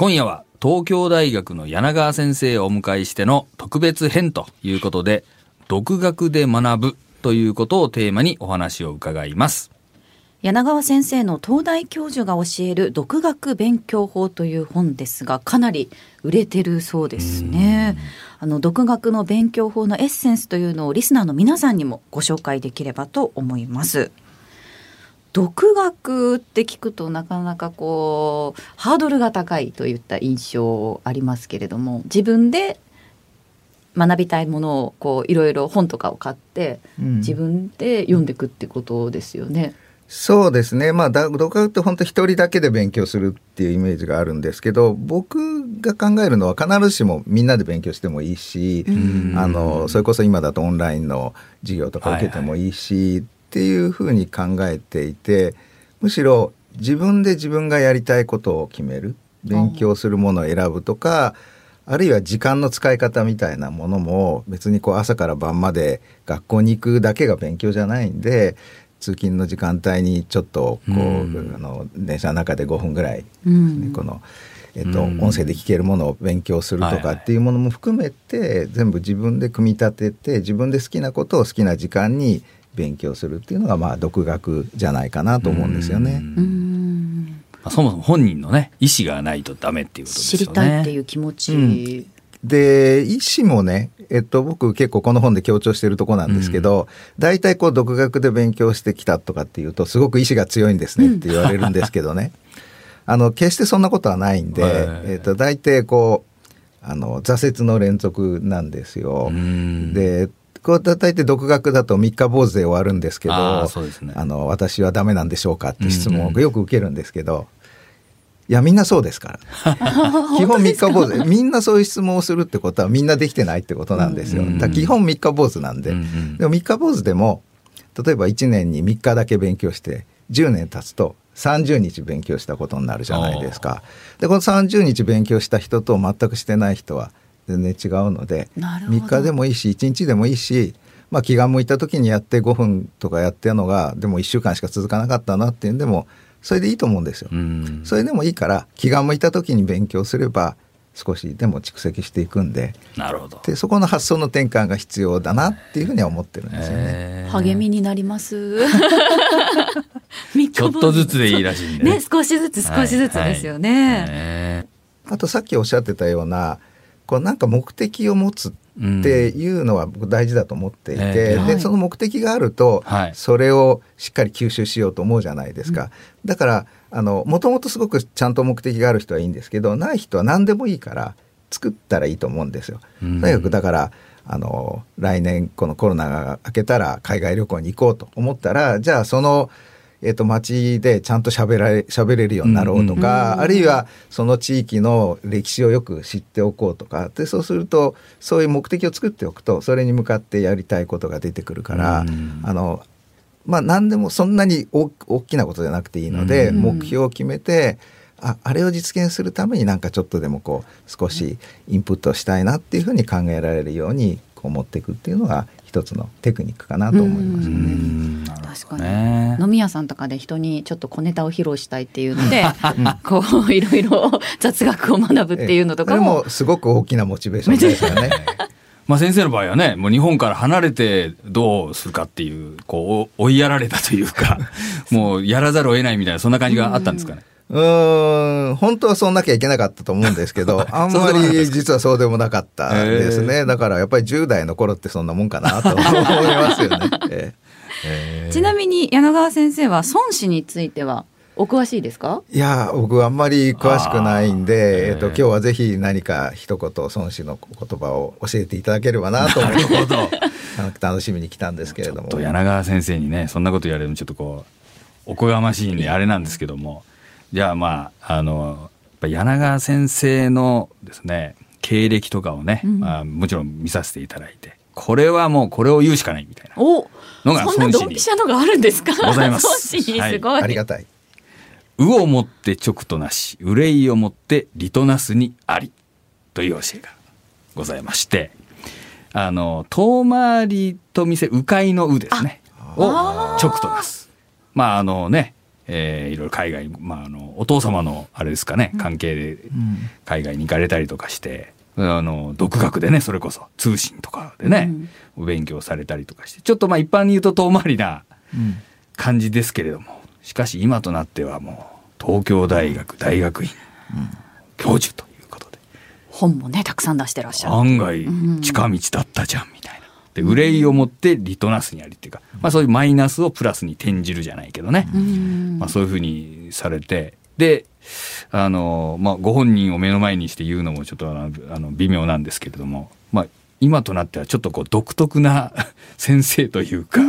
今夜は東京大学の柳川先生をお迎えしての特別編ということで、独学で学ぶということをテーマにお話を伺います。柳川先生の東大教授が教える独学勉強法という本ですがかなり売れてるそうですね。あの独学の勉強法のエッセンスというのをリスナーの皆さんにもご紹介できればと思います。独学って聞くとなかなかこうハードルが高いといった印象ありますけれども自分で学びたいものをこういろいろ本とかを買って、自分で読んでいくってことですよね。そうですね。まあ、独学って本当一人だけで勉強するっていうイメージがあるんですけど、僕が考えるのは必ずしもみんなで勉強してもいいし、あの、それこそ今だとオンラインの授業とか受けてもいいし、はいはいっていうふうに考えていてむしろ自分で自分がやりたいことを決める勉強するものを選ぶとかあるいは時間の使い方みたいなものも別にこう朝から晩まで学校に行くだけが勉強じゃないんで通勤の時間帯にちょっとこう、うん、あの電車の中で5分ぐらい、ね、うん、この。えっと、音声で聞けるものを勉強するとかっていうものも含めて、全部自分で組み立てて自分で好きなことを好きな時間に勉強するっていうのがまあ独学じゃないかなと思うんですよね。そもそも本人のね意思がないとダメっていうことですよね。知りたいっていう気持ち、うん、で意思もねえっと、僕結構この本で強調してるとこなんですけど、大、体、こう独学で勉強してきたとかっていうとすごく意志が強いんですねって言われるんですけどね、あの決してそんなことはないんで、えっと、大体こうあの挫折の連続なんですよ。でこう叩いて独学だと三日坊主で終わるんですけどあ、ね、あの私はダメなんでしょうかって質問をよく受けるんですけど、いやみんなそうですから。基本三日坊主。みんなそういう質問をするってことはみんなできてないってことなんですよ、だ基本三日坊主なんで、うんうん、でも三日坊主でも例えば1年に3日だけ勉強して10年経つと30日勉強したことになるじゃないですか。でこの30日勉強した人と全くしてない人は全然違うので3日でもいいし1日でもいいし、まあ、気が向いた時にやって5分とかやってるのがでも1週間しか続かなかったなっていうんでもそれでいいと思うんですよ。それでもいいから気が向いた時に勉強すれば少しでも蓄積していくんでなるほど。でそこの発想の転換が必要だなっていうふうには思ってるんですよね。励みになります。ちょっとずつでいいらしいね、ね、少しずつ少しずつですよね。はい。はい、あとさっきおっしゃってたようなこうなんか目的を持つっていうのは大事だと思っていて、うんえー、でその目的があると、それをしっかり吸収しようと思うじゃないですか。だからあのもともとすごくちゃんと目的がある人はいいんですけどない人は何でもいいから作ったらいいと思うんですよ。とにかくだからあの来年このコロナが明けたら海外旅行に行こうと思ったらじゃあそのえっ、ー、と、町でちゃんと喋られ、喋れるようになろうとか、あるいはその地域の歴史をよく知っておこうとか、で、そうすると、そういう目的を作っておくと、それに向かってやりたいことが出てくるから、あの、まあ、何でもそんなに大きなことじゃなくていいので、目標を決めて、ああれを実現するためになんかちょっとでもこう少しインプットしたいなっていうふうに考えられるようにこう持っていくっていうのが一つのテクニックかなと思いますね。確かに飲み屋さんとかで人にちょっと小ネタを披露したいっていうのでこういろいろ雑学を学ぶっていうのとかもすごく大きなモチベーションですよね。まあ先生の場合はね、もう日本から離れてどうするかっていう、こう、追いやられたというか、もうやらざるを得ないみたいな、そんな感じがあったんですかね。うん、本当はそうなきゃいけなかったと思うんですけど、あんまり実はそうでもなかったですね。だからやっぱり10代の頃ってそんなもんかなと思いますよね。えー、ちなみに柳川先生は孫子についてはお詳しいですか？いや僕あんまり詳しくないんで、えー、と今日はぜひ何か一言孫子の言葉を教えていただければなと思って 楽しみに来たんですけれども。柳川先生にねそんなこと言われるのちょっとこうおこがましいんであれなんですけどもじゃあまああの柳川先生のですね経歴とかをね、うん、まあ、もちろん見させていただいてこれはもうこれを言うしかないみたいな。のが孫子にそんなドンピシャのがあるんですか？ございます。孫子にすごい、はい、ありがたい。うをもって直となし憂いをもって利となすにありという教えがございましてあの遠回りと見せ迂回の「う」ですね。を直となす。まああのねえーいろいろ海外、まあ、あのお父様のあれですかね関係で海外に行かれたりとかして、あの独学でねそれこそ通信とかでね、お勉強されたりとかしてちょっとまあ一般に言うと遠回りなうん。感じですけれどもしかし今となってはもう東京大学大学院教授ということで。本もねたくさん出してらっしゃる。案外近道だったじゃんみたいな。で憂いを持ってリトナスにありっていうか、まあ、そういうマイナスをプラスに転じるじゃないけどね、うん。まあ、そういうふうにされてであの、まあ、ご本人を目の前にして言うのもちょっとあのあの微妙なんですけれども、まあ、今となってはちょっとこう独特な 先生というか、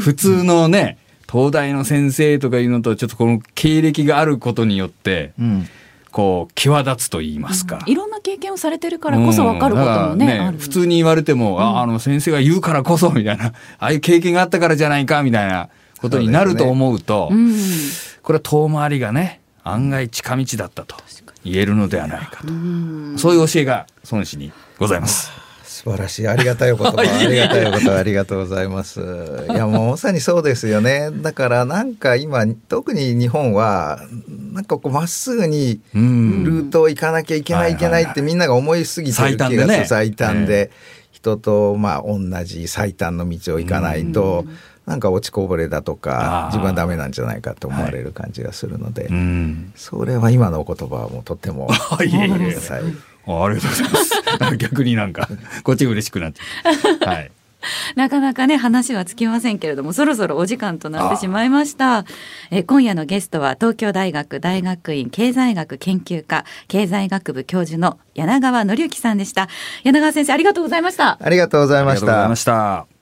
普通のね東大の先生とかいうのとちょっとこの経歴があることによってうん。こう際立つと言いますか。いろんな経験をされてるからこそ分かることもね,、うんだからある。普通に言われても、ああの先生が言うからこそみたいな。ああいう経験があったからじゃないかみたいなことになると思うとうん。これは遠回りがね案外近道だったと言えるのではないかと、うん。そういう教えが孫子にございます。素晴らしい。ありがたいお言葉。ありがたいお言葉ありがとうございます。いやもうまさにそうですよね。だからなんか今特に日本はなんかこうまっすぐにうん。ルートを行かなきゃいけないいけないってみんなが思いすぎてる気がする。最短でね最短で。人とまあ同じ最短の道を行かないとなんか落ちこぼれだとか自分はダメなんじゃないかと思われる感じがするので。うん。それは今のお言葉はもうとってもあ いえいえ。はいあありがとうございます。逆になんかこっちが嬉しくなって。はい。なかなかね話はつきませんけれどもそろそろお時間となってしまいましたえ今夜のゲストは東京大学大学院経済学研究科経済学部教授の柳川紀之さんでした柳川先生ありがとうございましたありがとうございましたありがとうございました。